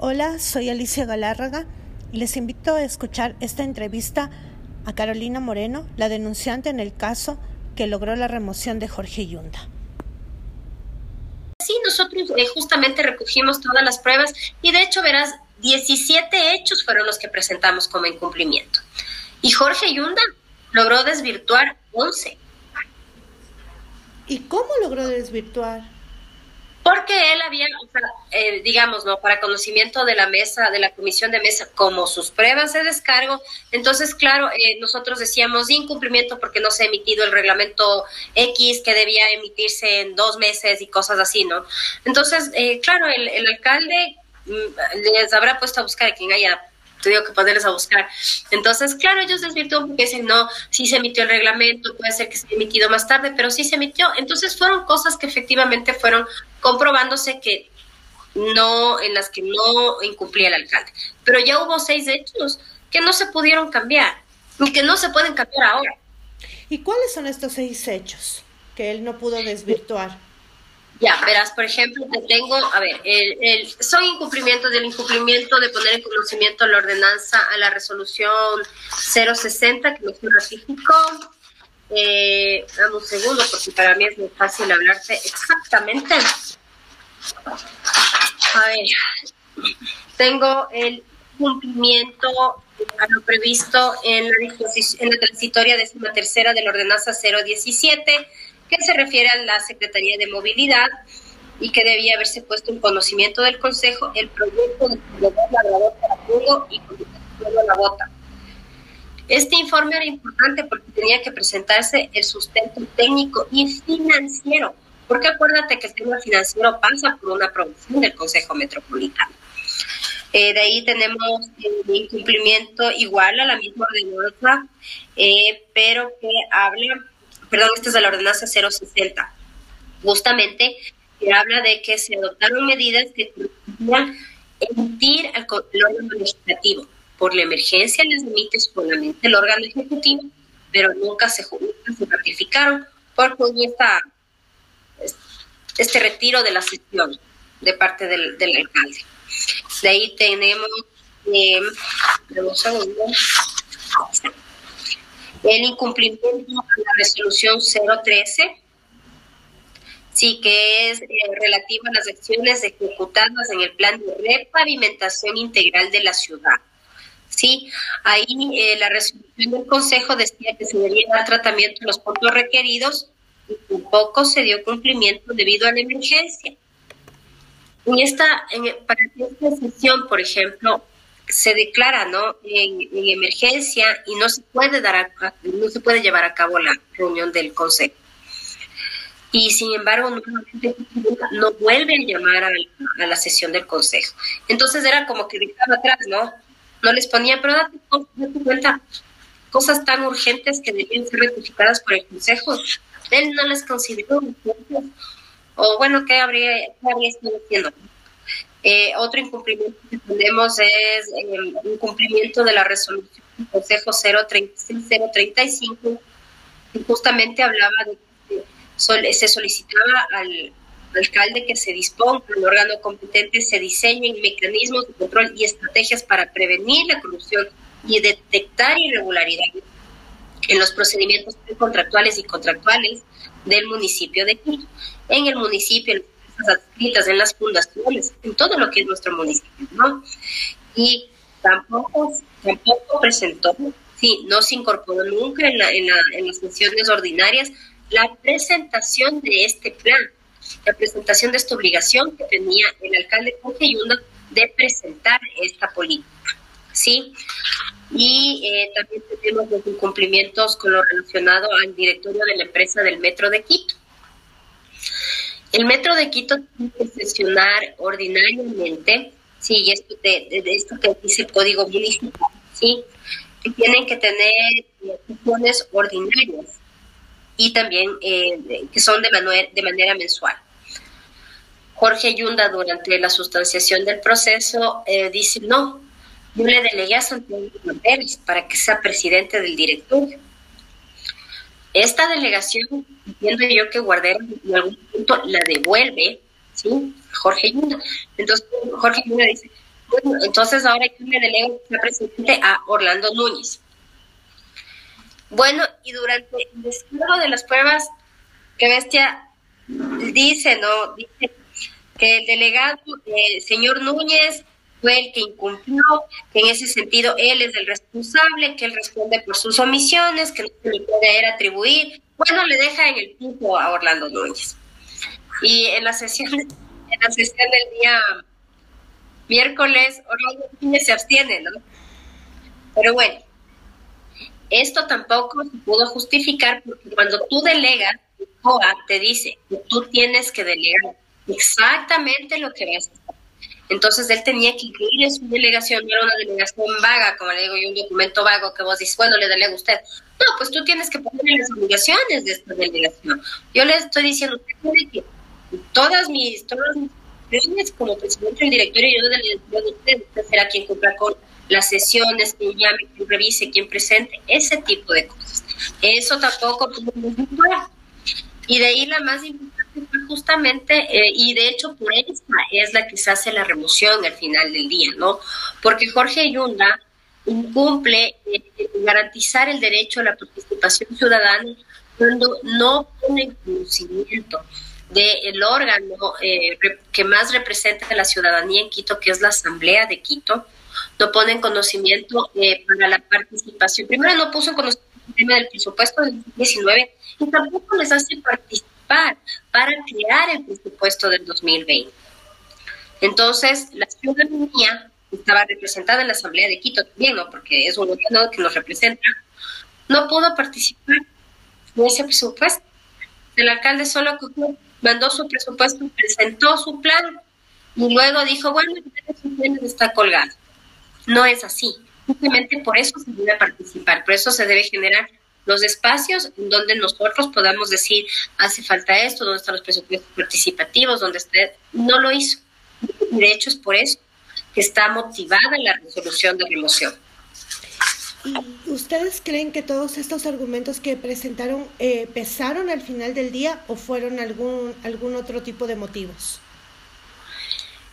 Hola, soy Alicia Galárraga y les invito a escuchar esta entrevista a Carolina Moreno, la denunciante en el caso que logró la remoción de Jorge Yunda. Sí, nosotros eh, justamente recogimos todas las pruebas y de hecho verás, 17 hechos fueron los que presentamos como incumplimiento. Y Jorge Yunda logró desvirtuar 11. ¿Y cómo logró desvirtuar? Porque él había, eh, digamos, ¿no? Para conocimiento de la mesa, de la comisión de mesa, como sus pruebas de descargo, entonces, claro, eh, nosotros decíamos incumplimiento porque no se ha emitido el reglamento X que debía emitirse en dos meses y cosas así, ¿no? Entonces, eh, claro, el, el alcalde mm, les habrá puesto a buscar a quien haya tenido que ponerles a buscar. Entonces, claro, ellos desvirtúan porque dicen, no, sí se emitió el reglamento, puede ser que se haya emitido más tarde, pero sí se emitió. Entonces, fueron cosas que efectivamente fueron comprobándose que no, en las que no incumplía el alcalde. Pero ya hubo seis hechos que no se pudieron cambiar y que no se pueden cambiar ahora. ¿Y cuáles son estos seis hechos que él no pudo desvirtuar? Ya, verás, por ejemplo, te tengo, a ver, el, son incumplimientos del incumplimiento de poner en conocimiento la ordenanza a la resolución 060 que nos ratificó. Eh, dame un segundo porque para mí es muy fácil hablarte exactamente. A ver, tengo el cumplimiento a lo previsto en la, en la transitoria décima tercera de la ordenanza 017 que se refiere a la Secretaría de Movilidad y que debía haberse puesto en conocimiento del Consejo el proyecto de labrador para y la bota. Este informe era importante porque tenía que presentarse el sustento técnico y financiero, porque acuérdate que el tema financiero pasa por una aprobación del Consejo Metropolitano. Eh, de ahí tenemos el incumplimiento igual a la misma ordenanza, eh, pero que habla perdón, esta es de la ordenanza 060, justamente que habla de que se adoptaron medidas que permitían emitir al órgano legislativo. Por la emergencia les emite solamente el órgano ejecutivo, pero nunca se, ratificaron porque esta, este retiro de la sesión de parte del, alcalde. De ahí tenemos, eh, el incumplimiento de la resolución 013, sí, que es eh, relativa a las acciones ejecutadas en el plan de repavimentación integral de la ciudad. Sí, ahí eh, la resolución del Consejo decía que se debía dar tratamiento a los puntos requeridos y tampoco se dio cumplimiento debido a la emergencia. En esta, en, para esta sesión, por ejemplo, se declara ¿no? En, emergencia y no se puede dar no se puede llevar a cabo la reunión del consejo. Y sin embargo no, no vuelven a llamar a, la sesión del consejo. Entonces era como que dejaba atrás no no les ponía pero date, cuenta cosas tan urgentes que debían ser rectificadas por el consejo. Él no les consideró o bueno qué habría qué habría estado haciendo eh, otro incumplimiento que tenemos es el incumplimiento de la resolución del Consejo 035, que justamente hablaba de que se solicitaba al alcalde que se disponga, el órgano competente se diseñen mecanismos de control y estrategias para prevenir la corrupción y detectar irregularidades en los procedimientos contractuales y contractuales del municipio de Quito. En el municipio, adscritas en las fundaciones, en todo lo que es nuestro municipio, ¿no? Y tampoco, tampoco presentó, sí, no se incorporó nunca en, la, en, la, en las sesiones ordinarias la presentación de este plan, la presentación de esta obligación que tenía el alcalde Jorge Yunda de presentar esta política, ¿sí? Y eh, también tenemos los incumplimientos con lo relacionado al directorio de la empresa del Metro de Quito. El Metro de Quito tiene que sesionar ordinariamente, sí, esto, de, esto que dice el Código Municipal, sí, tienen que tener sesiones ordinarias y también eh, que son de, de manera mensual. Jorge Yunda, durante la sustanciación del proceso, eh, dice, no, yo le delegué a Santiago Pérez para que sea presidente del directorio. Esta delegación, entiendo yo que Guardera en algún punto la devuelve, ¿sí? Jorge Yunda. Entonces Jorge Yunda dice, entonces ahora yo le delego el presidente a Orlando Núñez. Bueno, y durante el descargo de las pruebas, que bestia dice, ¿no? Dice que el delegado, el señor Núñez, fue el que incumplió, que en ese sentido él es el responsable, que él responde por sus omisiones, que no se le puede atribuir. Bueno, le deja en el punto a Orlando Núñez. Y en la sesión, en la sesión del día miércoles, Orlando Núñez se abstiene, ¿no? Pero bueno, esto tampoco se pudo justificar porque cuando tú delegas, COA te dice que tú tienes que delegar exactamente lo que vas. Entonces él tenía que incluir en su delegación, no era una delegación vaga, como le digo yo, un documento vago que vos dices, bueno, le delega a usted. No, pues tú tienes que poner las obligaciones de esta delegación. Yo le estoy diciendo que todas mis, todas mis como presidente del directorio, yo de usted, usted será quien cumpla con las sesiones, quien llame, quien revise, quien presente, ese tipo de cosas. Eso tampoco podemos Y de ahí la más importante justamente, eh, y de hecho por esa es la que se hace la remoción al final del día, ¿no? Porque Jorge Yunda incumple eh, garantizar el derecho a la participación ciudadana cuando no pone conocimiento del órgano eh, que más representa a la ciudadanía en Quito, que es la Asamblea de Quito, no ponen conocimiento para la participación. Primero no puso conocimiento del presupuesto del 2019 y tampoco les hace participar para crear el presupuesto del 2020. Entonces, la ciudadanía estaba representada en la Asamblea de Quito también, ¿no? porque es un gobierno que nos representa, no pudo participar en ese presupuesto. El alcalde solo mandó su presupuesto, presentó su plan y luego dijo, bueno, plan está colgado. No es así. Simplemente por eso se debe participar, por eso se debe generar los espacios donde nosotros podamos decir, hace falta esto, donde están los presupuestos participativos, donde usted no lo hizo. De hecho, es por eso que está motivada la resolución de remoción. ¿Y ustedes creen que todos estos argumentos que presentaron eh, pesaron al final del día o fueron algún, algún otro tipo de motivos?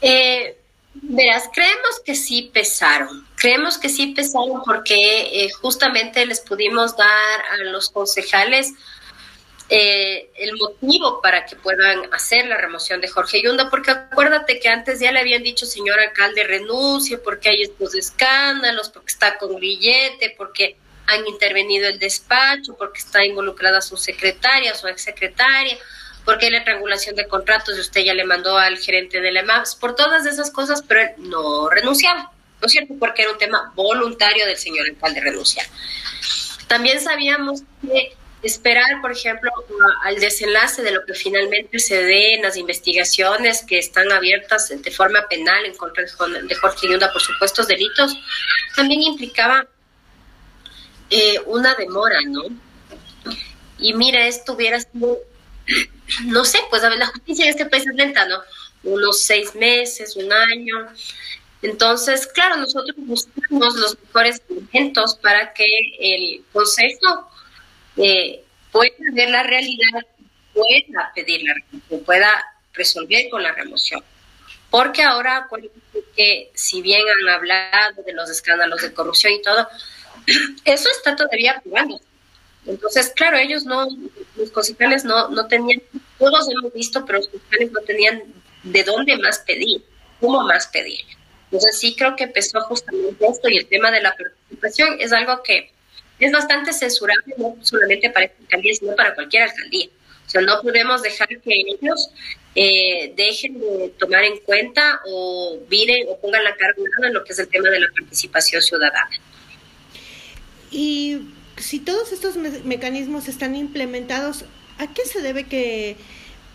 Eh, Verás, creemos que sí pesaron, creemos que sí pesaron porque eh, justamente les pudimos dar a los concejales eh, el motivo para que puedan hacer la remoción de Jorge Yunda, porque acuérdate que antes ya le habían dicho, señor alcalde, renuncie porque hay estos escándalos, porque está con grillete, porque han intervenido el despacho, porque está involucrada su secretaria, su exsecretaria porque la triangulación de contratos y usted ya le mandó al gerente de la EMAPS, por todas esas cosas, pero él no renunciaba, ¿no es cierto? Porque era un tema voluntario del señor alcalde renunciar. También sabíamos que esperar, por ejemplo, al desenlace de lo que finalmente se dé en las investigaciones que están abiertas de forma penal en contra de Jorge Yunda por supuestos delitos, también implicaba eh, una demora, ¿no? Y mira, esto hubiera sido no sé, pues a ver, la justicia en este país es lenta, ¿no? Unos seis meses, un año. Entonces, claro, nosotros buscamos los mejores elementos para que el Consejo eh, pueda ver la realidad, pueda pedir la remoción, pueda resolver con la remoción. Porque ahora, que si bien han hablado de los escándalos de corrupción y todo, eso está todavía jugando. Entonces, claro, ellos no, los concejales no, no tenían, todos hemos visto, pero los concejales no tenían de dónde más pedir, cómo más pedir. Entonces sí creo que empezó justamente esto y el tema de la participación es algo que es bastante censurable, no solamente para esta alcaldía, sino para cualquier alcaldía. O sea, no podemos dejar que ellos eh, dejen de tomar en cuenta o miren o pongan la carga en lo que es el tema de la participación ciudadana. Y si todos estos mecanismos están implementados, ¿a qué se debe que,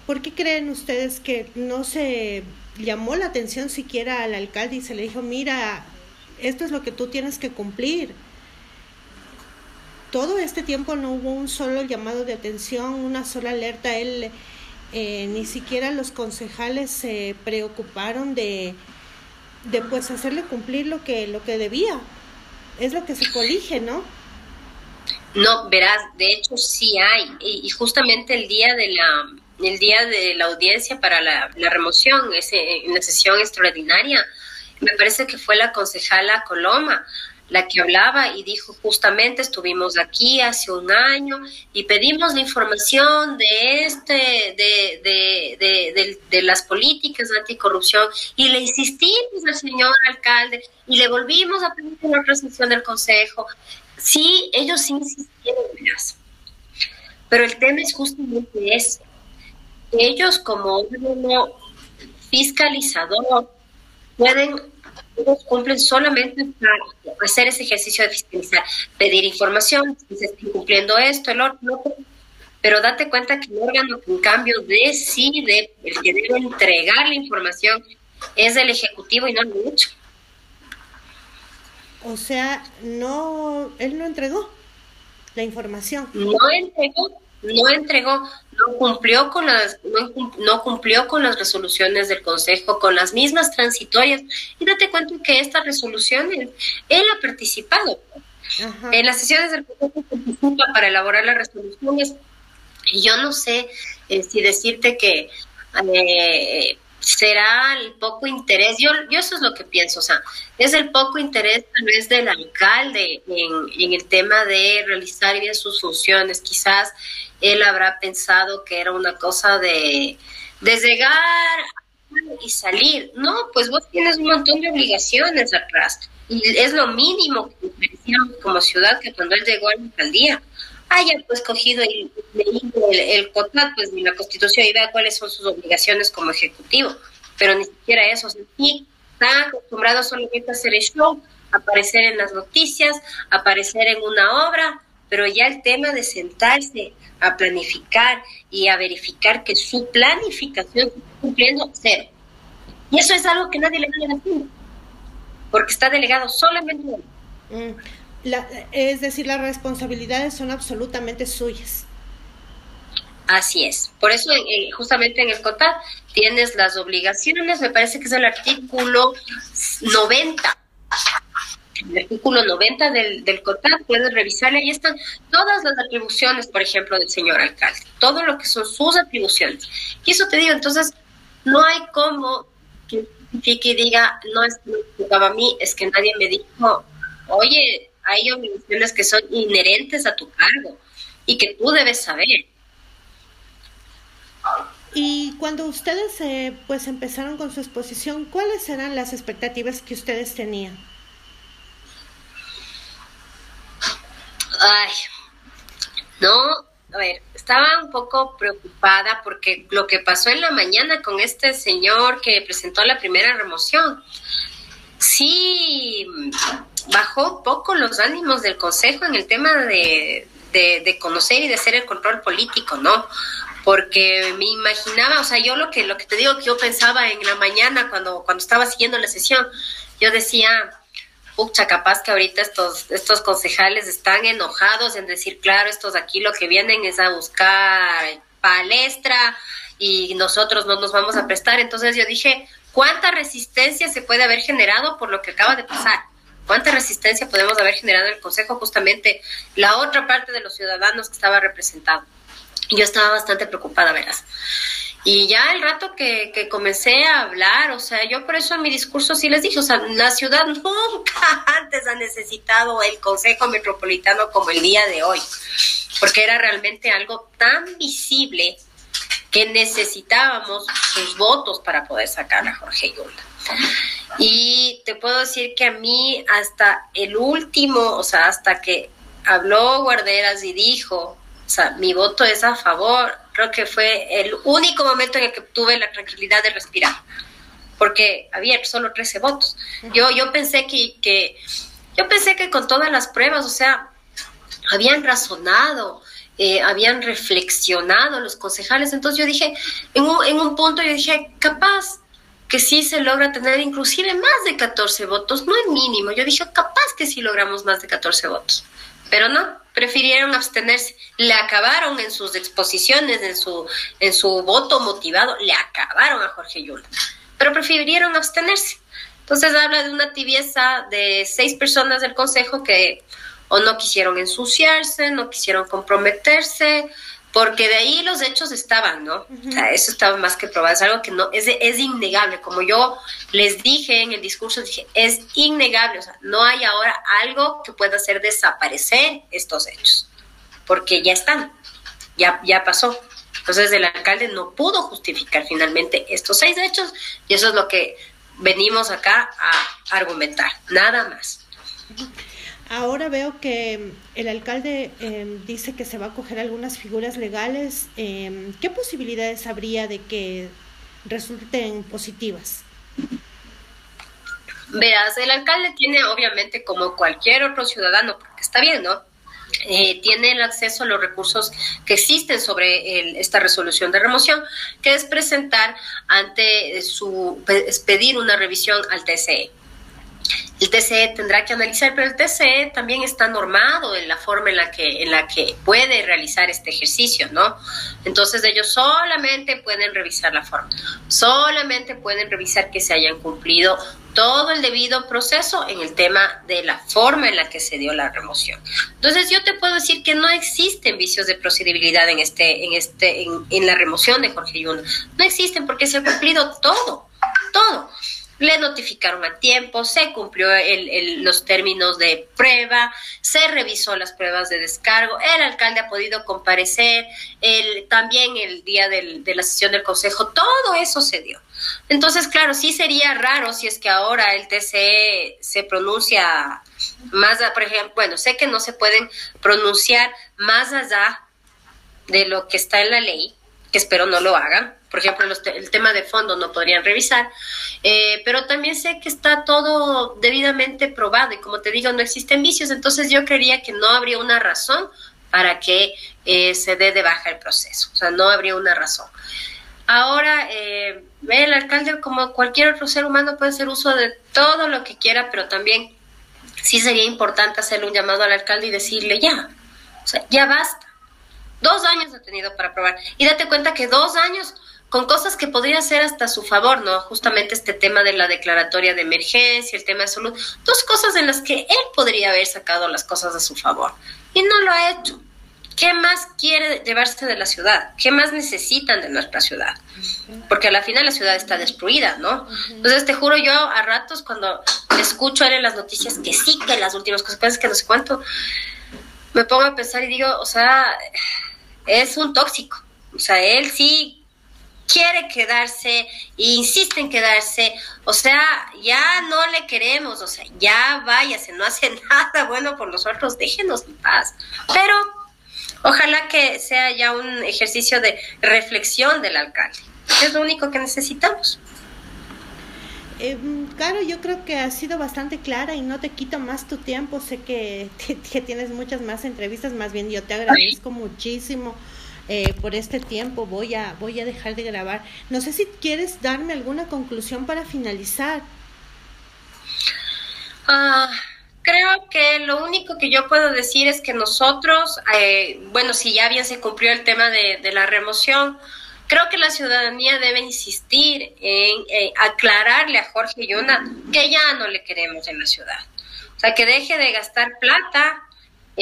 por qué creen ustedes que no se llamó la atención siquiera al alcalde y se le dijo, mira, esto es lo que tú tienes que cumplir? Todo este tiempo no hubo un solo llamado de atención, una sola alerta. Él, eh, ni siquiera los concejales se preocuparon de, de pues hacerle cumplir lo que, lo que debía. Es lo que se colige, ¿no? No, verás, de hecho sí hay. Y, justamente el día de la el día de la audiencia para la, remoción, ese, en la sesión extraordinaria, me parece que fue la concejala Coloma, la que hablaba y dijo justamente estuvimos aquí hace un año y pedimos la información de este de, de, de, las políticas de anticorrupción y le insistimos al señor alcalde y le volvimos a pedir una resolución del consejo sí ellos insistieron pero el tema es justamente ese. Ellos como órgano fiscalizador pueden ellos cumplen solamente para hacer ese ejercicio de fiscalizar, pedir información, si se está incumpliendo esto, el otro, pero date cuenta que el órgano que en cambio decide, el que debe entregar la información, es el Ejecutivo y no el mucho. O sea, no, él no entregó la información. No entregó, no entregó, no cumplió con las no, cumplió con las resoluciones del Consejo, con las mismas transitorias. Y date cuenta que estas resoluciones, él ha participado. En las sesiones del Consejo participa para elaborar las resoluciones. Y yo no sé eh, si decirte que eh, será el poco interés, yo, yo eso es lo que pienso, o sea, es el poco interés tal vez del alcalde en, en el tema de realizar bien sus funciones, quizás él habrá pensado que era una cosa de, de llegar y salir. No, pues vos tienes un montón de obligaciones atrás. Y es lo mínimo que como ciudad que cuando él llegó a la alcaldía haya pues cogido el, el, el COTAT, pues ni la constitución y vea cuáles son sus obligaciones como ejecutivo. Pero ni siquiera eso. O está acostumbrado solamente a hacer el show, aparecer en las noticias, aparecer en una obra, pero ya el tema de sentarse a planificar y a verificar que su planificación está cumpliendo cero. Y eso es algo que nadie le viene decir, porque está delegado solamente mm, la, es decir, las responsabilidades son absolutamente suyas. Así es. Por eso, justamente en el COTAD tienes las obligaciones, me parece que es el artículo 90 el artículo 90 del, del COTAD, puedes revisarle, ahí están todas las atribuciones, por ejemplo, del señor alcalde, todo lo que son sus atribuciones. Y eso te digo, entonces, no hay como que y diga, no es que me tocaba a mí, es que nadie me dijo, oye, hay obligaciones que son inherentes a tu cargo y que tú debes saber. Y cuando ustedes eh, pues empezaron con su exposición, ¿cuáles eran las expectativas que ustedes tenían? Ay, no, a ver, estaba un poco preocupada porque lo que pasó en la mañana con este señor que presentó la primera remoción, sí bajó poco los ánimos del Consejo en el tema de, de, conocer y de hacer el control político, ¿no? Porque me imaginaba, o sea, yo lo que, lo que te digo que yo pensaba en la mañana cuando, cuando estaba siguiendo la sesión, yo decía, pucha, capaz que ahorita estos, estos concejales están enojados en decir, claro, estos aquí lo que vienen es a buscar palestra y nosotros no nos vamos a prestar. Entonces yo dije, ¿cuánta resistencia se puede haber generado por lo que acaba de pasar? ¿Cuánta resistencia podemos haber generado en el Consejo justamente la otra parte de los ciudadanos que estaba representado? Yo estaba bastante preocupada, verás. Y ya el rato que, que, comencé a hablar, o sea, yo por eso en mi discurso sí les dije, o sea, la ciudad nunca antes ha necesitado el Consejo Metropolitano como el día de hoy, porque era realmente algo tan visible que necesitábamos sus votos para poder sacar a Jorge Yulta. Y te puedo decir que a mí hasta el último, o sea, hasta que habló Guarderas y dijo, o sea, mi voto es a favor. Creo que fue el único momento en el que tuve la tranquilidad de respirar, porque había solo 13 votos. Yo, yo pensé que, que, yo pensé que con todas las pruebas, o sea, habían razonado, eh, habían reflexionado los concejales. Entonces yo dije, en un, en un punto yo dije, capaz que sí se logra tener inclusive más de 14 votos, no el mínimo. Yo dije, capaz que sí logramos más de 14 votos, pero no, prefirieron abstenerse, le acabaron en sus exposiciones, en su, en su voto motivado, le acabaron a Jorge Yula, pero prefirieron abstenerse. Entonces habla de una tibieza de seis personas del Consejo que o no quisieron ensuciarse, no quisieron comprometerse, porque de ahí los hechos estaban, ¿no? O sea, eso estaba más que probado, es algo que no, es, es innegable, como yo les dije en el discurso, dije, es innegable, o sea, no hay ahora algo que pueda hacer desaparecer estos hechos, porque ya están, ya, ya pasó. Entonces el alcalde no pudo justificar finalmente estos seis hechos y eso es lo que venimos acá a argumentar, nada más. Ahora veo que el alcalde em, dice que se va a coger algunas figuras legales. Em, ¿Qué posibilidades habría de que resulten positivas? Veas, el alcalde tiene obviamente como cualquier otro ciudadano, porque está bien, ¿no? Eh, tiene el acceso a los recursos que existen sobre esta resolución de remoción, que es presentar ante su, pedir una revisión al TCE. El TCE tendrá que analizar, pero el TCE también está normado en la forma en la que, en la que puede realizar este ejercicio, ¿no? Entonces ellos solamente pueden revisar la forma, solamente pueden revisar que se hayan cumplido todo el debido proceso en el tema de la forma en la que se dio la remoción. Entonces yo te puedo decir que no existen vicios de procedibilidad en este, en este, en, la remoción de Jorge Yuna. No existen porque se ha cumplido todo, todo le notificaron a tiempo, se cumplió los términos de prueba, se revisó las pruebas de descargo, el alcalde ha podido comparecer, el, también el día de la sesión del consejo, todo eso se dio. Entonces, claro, sí sería raro si es que ahora el TCE se pronuncia más, por ejemplo, bueno, sé que no se pueden pronunciar más allá de lo que está en la ley, que espero no lo hagan, por ejemplo, el tema de fondo no podrían revisar, eh, pero también sé que está todo debidamente probado y como te digo, no existen vicios, entonces yo creería que no habría una razón para que eh, se dé de baja el proceso, o sea, no habría una razón. Ahora, eh, el alcalde, como cualquier otro ser humano, puede hacer uso de todo lo que quiera, pero también sí sería importante hacerle un llamado al alcalde y decirle ya, ya basta. Dos años ha tenido para probar. Y date cuenta que dos años con cosas que podría ser hasta su favor, ¿no? Justamente este tema de la declaratoria de emergencia, el tema de salud, dos cosas en las que él podría haber sacado las cosas a su favor y no lo ha hecho. ¿Qué más quiere llevarse de la ciudad? ¿Qué más necesitan de nuestra ciudad? Porque a la final la ciudad está destruida, ¿no? Entonces te juro yo a ratos cuando escucho en las noticias que sí, que las últimas consecuencias, que no sé cuánto, me pongo a pensar y digo, o sea, es un tóxico. O sea, él sí quiere quedarse e insiste en quedarse, o sea, ya no le queremos, o sea, ya váyase, no hace nada bueno por nosotros, déjenos en paz. Pero ojalá que sea ya un ejercicio de reflexión del alcalde, es lo único que necesitamos. Eh, claro, yo creo que ha sido bastante clara y no te quito más tu tiempo. Sé que, que tienes muchas más entrevistas, más bien yo te agradezco muchísimo eh, por este tiempo voy a, voy a dejar de grabar. No sé si quieres darme alguna conclusión para finalizar. Ah, creo que lo único que yo puedo decir es que nosotros, eh, bueno, si ya bien se cumplió el tema de, la remoción, creo que la ciudadanía debe insistir en aclararle a Jorge Yuna que ya no le queremos en la ciudad. O sea, que deje de gastar plata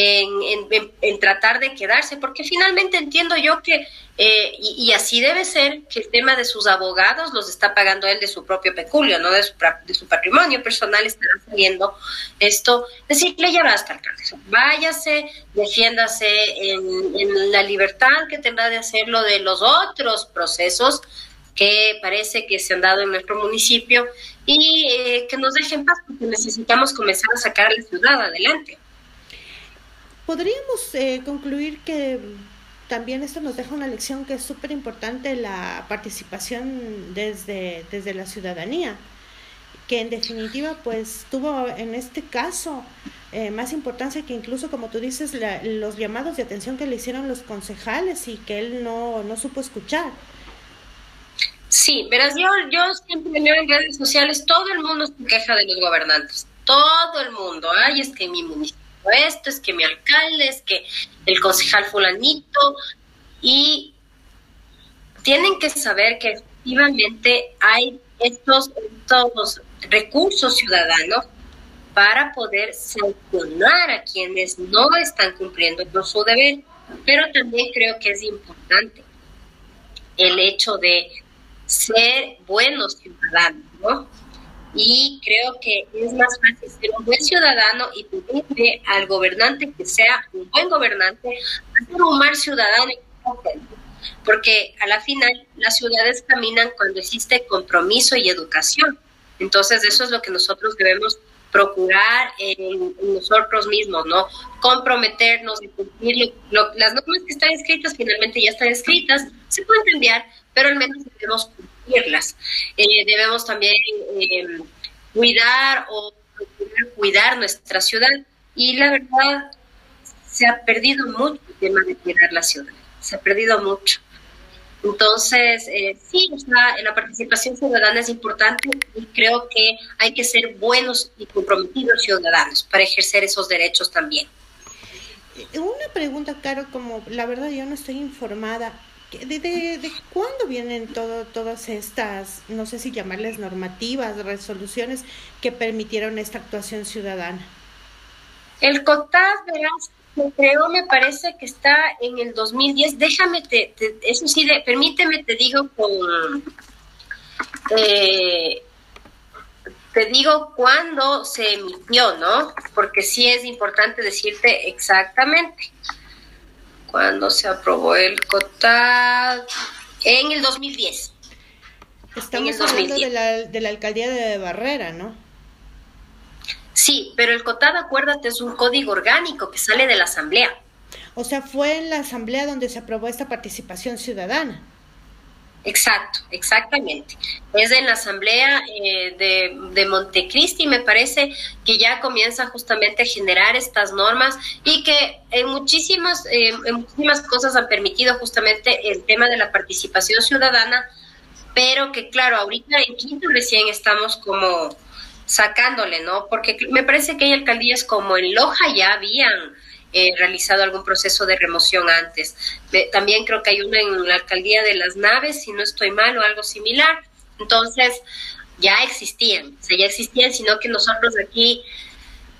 en, tratar de quedarse, porque finalmente entiendo yo que, eh, y, así debe ser, que el tema de sus abogados los está pagando él de su propio peculio, no de su, de su patrimonio personal, estará saliendo esto, decirle ya basta, alcalde, váyase, defiéndase en, la libertad que tendrá de hacerlo de los otros procesos que parece que se han dado en nuestro municipio y eh, que nos dejen paz porque necesitamos comenzar a sacar a la ciudad adelante. Podríamos eh, concluir que también esto nos deja una lección que es súper importante, la participación desde, desde la ciudadanía, que en definitiva pues tuvo en este caso eh, más importancia que incluso como tú dices los llamados de atención que le hicieron los concejales y que él no, no supo escuchar. Sí, verás, yo, yo siempre veo en redes sociales, todo el mundo se queja de los gobernantes, todo el mundo, ay, es que mi municipio esto, es que mi alcalde, es que el concejal fulanito, y tienen que saber que efectivamente hay estos, estos recursos ciudadanos para poder sancionar a quienes no están cumpliendo con su deber. pero también creo que es importante el hecho de ser buenos ciudadanos, ¿no? Y creo que es más fácil ser un buen ciudadano y pedirle al gobernante que sea un buen gobernante, ser un mal ciudadano porque a la final las ciudades caminan cuando existe compromiso y educación. Entonces eso es lo que nosotros debemos procurar en, nosotros mismos, ¿no? Comprometernos y cumplir las normas que están escritas, finalmente ya están escritas, se pueden cambiar, pero al menos debemos Eh, debemos también eh, cuidar o cuidar nuestra ciudad y la verdad se ha perdido mucho el tema de cuidar la ciudad, se ha perdido mucho. Entonces, eh, sí, la participación ciudadana es importante y creo que hay que ser buenos y comprometidos ciudadanos para ejercer esos derechos también. Una pregunta, Caro, como la verdad yo no estoy informada, ¿de, de, cuándo vienen todo, todas estas, no sé si llamarles normativas, resoluciones que permitieron esta actuación ciudadana? El COTAD, verás, creo, me parece que está en el 2010. Déjame, te, eso sí, permíteme, te digo con... Eh, te digo cuándo se emitió, ¿no? Porque sí es importante decirte exactamente cuándo se aprobó el COTAD. En el 2010. Estamos hablando de la, de la alcaldía de Barrera, ¿no? Sí, pero el COTAD, acuérdate, es un código orgánico que sale de la Asamblea. O sea, fue en la Asamblea donde se aprobó esta participación ciudadana. Exacto, exactamente. Es en la Asamblea eh, de, de, Montecristi, me parece, que ya comienza justamente a generar estas normas y que en muchísimas, eh, en muchísimas cosas han permitido justamente el tema de la participación ciudadana, pero que claro, ahorita en Quinto recién estamos como sacándole, ¿no? Porque me parece que hay alcaldías como en Loja ya habían eh, realizado algún proceso de remoción antes. también creo que hay una en la alcaldía de las naves, si no estoy mal, o algo similar. Entonces, ya existían, o ya existían, sino que nosotros aquí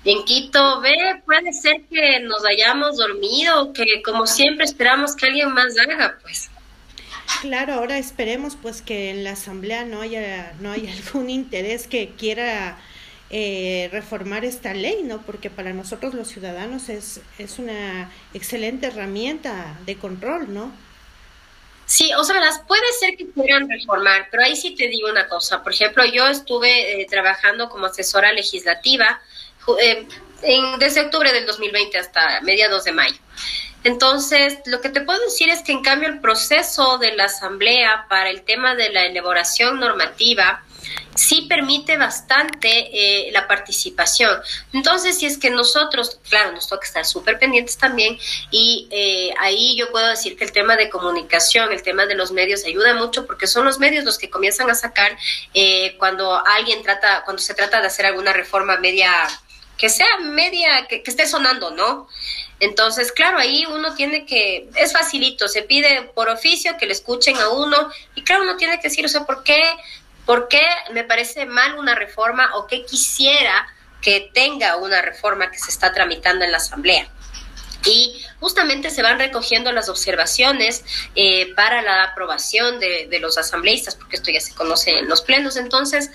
en Quito, ve, puede ser que nos hayamos dormido, que como siempre esperamos que alguien más haga, pues. Claro, ahora esperemos pues que en la asamblea no haya no haya algún interés que quiera eh, reformar esta ley, ¿no? Porque para nosotros los ciudadanos es es una excelente herramienta de control, ¿no? Sí, o sea, las puede ser que quieran reformar, pero ahí sí te digo una cosa. Por ejemplo, yo estuve eh, trabajando como asesora legislativa eh, desde octubre del 2020 hasta mediados de mayo. Entonces, lo que te puedo decir es que en cambio el proceso de la Asamblea para el tema de la elaboración normativa sí permite bastante eh, la participación. Entonces, si es que nosotros, claro, nos toca estar súper pendientes también y eh, ahí yo puedo decir que el tema de comunicación, el tema de los medios ayuda mucho porque son los medios los que comienzan a sacar eh, cuando alguien trata, cuando se trata de hacer alguna reforma media que sea media, que, esté sonando, ¿no? Entonces, claro, ahí uno tiene que, es facilito, se pide por oficio que le escuchen a uno y claro, uno tiene que decir, o sea, ¿por qué, por qué me parece mal una reforma o qué quisiera que tenga una reforma que se está tramitando en la Asamblea? Y justamente se van recogiendo las observaciones eh, para la aprobación de, los asambleístas, porque esto ya se conoce en los plenos. Entonces,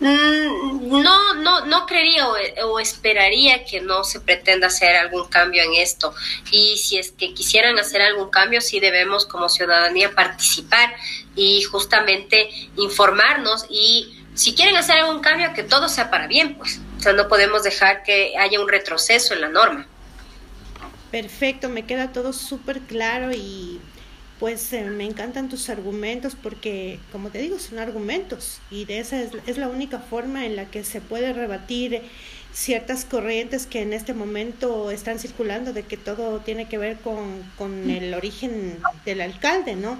mm, no, no, no creería o, esperaría que no se pretenda hacer algún cambio en esto. Y si es que quisieran hacer algún cambio, sí debemos como ciudadanía participar y justamente informarnos y si quieren hacer algún cambio, que todo sea para bien, pues. O sea, no podemos dejar que haya un retroceso en la norma. Perfecto, me queda todo súper claro y pues eh, me encantan tus argumentos porque, como te digo, son argumentos y de esa es, la única forma en la que se puede rebatir ciertas corrientes que en este momento están circulando de que todo tiene que ver con, con el origen del alcalde, ¿no?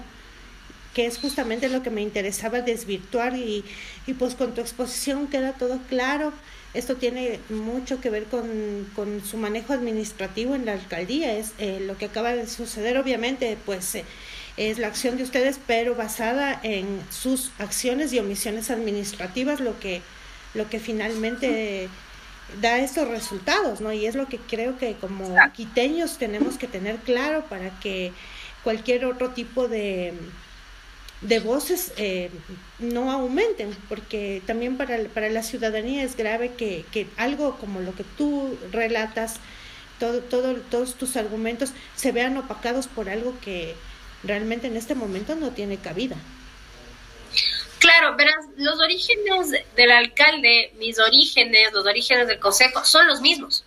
que es justamente lo que me interesaba desvirtuar y, y pues con tu exposición queda todo claro. Esto tiene mucho que ver con, con su manejo administrativo en la alcaldía. Es eh, lo que acaba de suceder, obviamente, pues eh, es la acción de ustedes, pero basada en sus acciones y omisiones administrativas, lo que, lo que finalmente da estos resultados, ¿no? Y es lo que creo que como quiteños tenemos que tener claro para que cualquier otro tipo de, de voces eh, no aumenten, porque también para, para la ciudadanía es grave que, que algo como lo que tú relatas, todo, todo, todos tus argumentos se vean opacados por algo que realmente en este momento no tiene cabida. Claro, verás, los orígenes del alcalde, mis orígenes, los orígenes del consejo, son los mismos.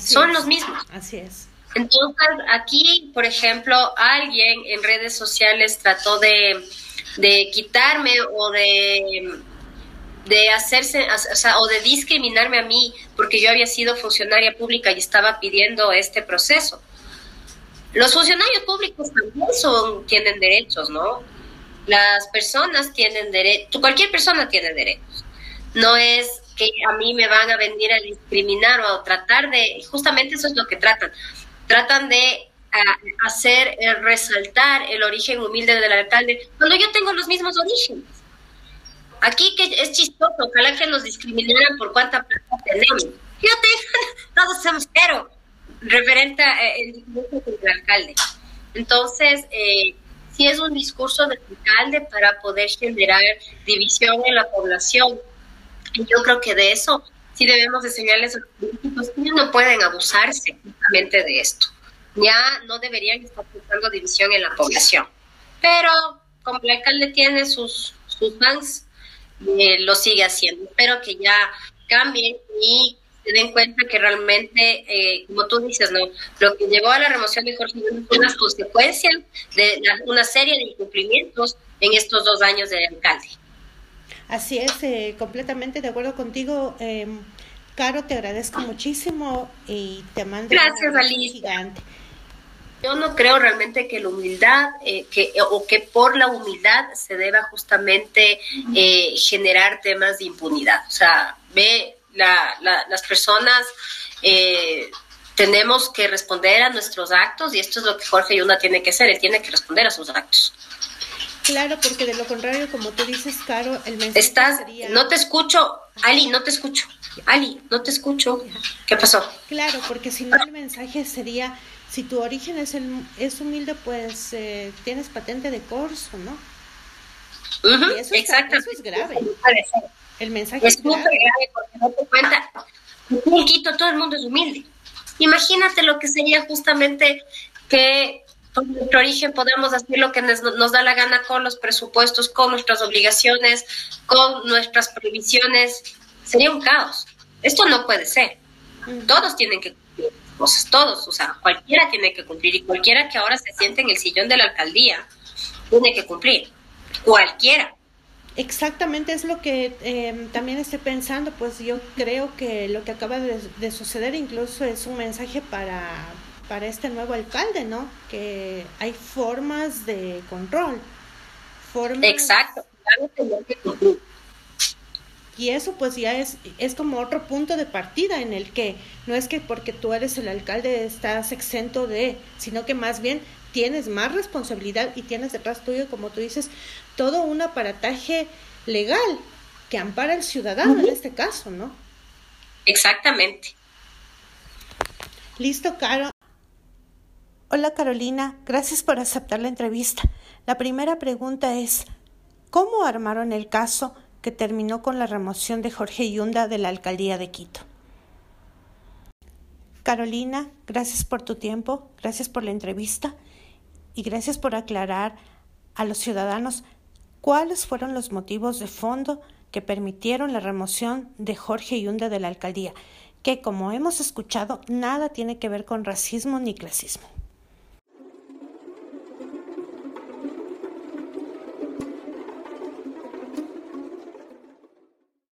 son los mismos. Así es. Entonces, aquí, por ejemplo, alguien en redes sociales trató de, quitarme o de, de hacerse, o de discriminarme a mí porque yo había sido funcionaria pública y estaba pidiendo este proceso. Los funcionarios públicos también son, tienen derechos, ¿no? Las personas tienen derechos, cualquier persona tiene derechos. No es que a mí me van a venir a discriminar o a tratar de, justamente eso es lo que tratan. Tratan de hacer eh, resaltar el origen humilde del alcalde cuando yo tengo los mismos orígenes. Aquí que es chistoso, ojalá que nos discriminaran por cuánta plata tenemos. Yo tengo, todos somos cero, referente al eh, del alcalde. Entonces, eh, sí es un discurso del alcalde para poder generar división en la población. Yo creo que de eso sí debemos enseñarles a los políticos que no pueden abusarse justamente de esto. Ya no deberían estar buscando división en la población. Pero como el alcalde tiene sus, sus fans, eh, lo sigue haciendo. Espero que ya cambien y se den cuenta que realmente, eh, como tú dices, no lo que llevó a la remoción de Jorge fue una consecuencia de una serie de incumplimientos en estos dos años de alcalde. Así es, eh, completamente de acuerdo contigo. Eh, Caro, te agradezco muchísimo y te mando Gracias, un gigante. Yo no creo realmente que la humildad, eh, que, o que por la humildad se deba justamente eh, generar temas de impunidad. O sea, ve la, las personas eh, tenemos que responder a nuestros actos y esto es lo que Jorge Yunda tiene que hacer, él tiene que responder a sus actos. Claro, porque de lo contrario, como tú dices, Caro, el mensaje Estás, no te escucho, Ali, no te escucho. Ali, no te escucho. ¿Qué pasó? Claro, porque si no el mensaje sería, si tu origen es, el, es humilde, pues eh, tienes patente de corso, ¿no? eso, Exacto. eso es grave. El mensaje es, muy grave. porque no te cuenta, un quito, todo el mundo es humilde. Imagínate lo que sería justamente que por nuestro origen podamos hacer lo que nos, da la gana con los presupuestos, con nuestras obligaciones, con nuestras previsiones. Sería un caos. Esto no puede ser. Todos tienen que cumplir cosas, todos, o sea, cualquiera tiene que cumplir y cualquiera que ahora se siente en el sillón de la alcaldía tiene que cumplir. Cualquiera. Exactamente es lo que eh, también estoy pensando, pues yo creo que lo que acaba de, suceder incluso es un mensaje para, para este nuevo alcalde, ¿no? Que hay formas de control. Formas... Exacto, Y eso pues ya es, es como otro punto de partida en el que no es que porque tú eres el alcalde estás exento de, sino que más bien tienes más responsabilidad y tienes detrás tuyo, como tú dices, todo un aparataje legal que ampara al ciudadano en este caso, ¿no? Exactamente. Listo, Caro. Hola Carolina, gracias por aceptar la entrevista. La primera pregunta es, ¿cómo armaron el caso que terminó con la remoción de Jorge Yunda de la alcaldía de Quito? Carolina, gracias por tu tiempo, gracias por la entrevista y gracias por aclarar a los ciudadanos cuáles fueron los motivos de fondo que permitieron la remoción de Jorge Yunda de la alcaldía, que como hemos escuchado nada tiene que ver con racismo ni clasismo.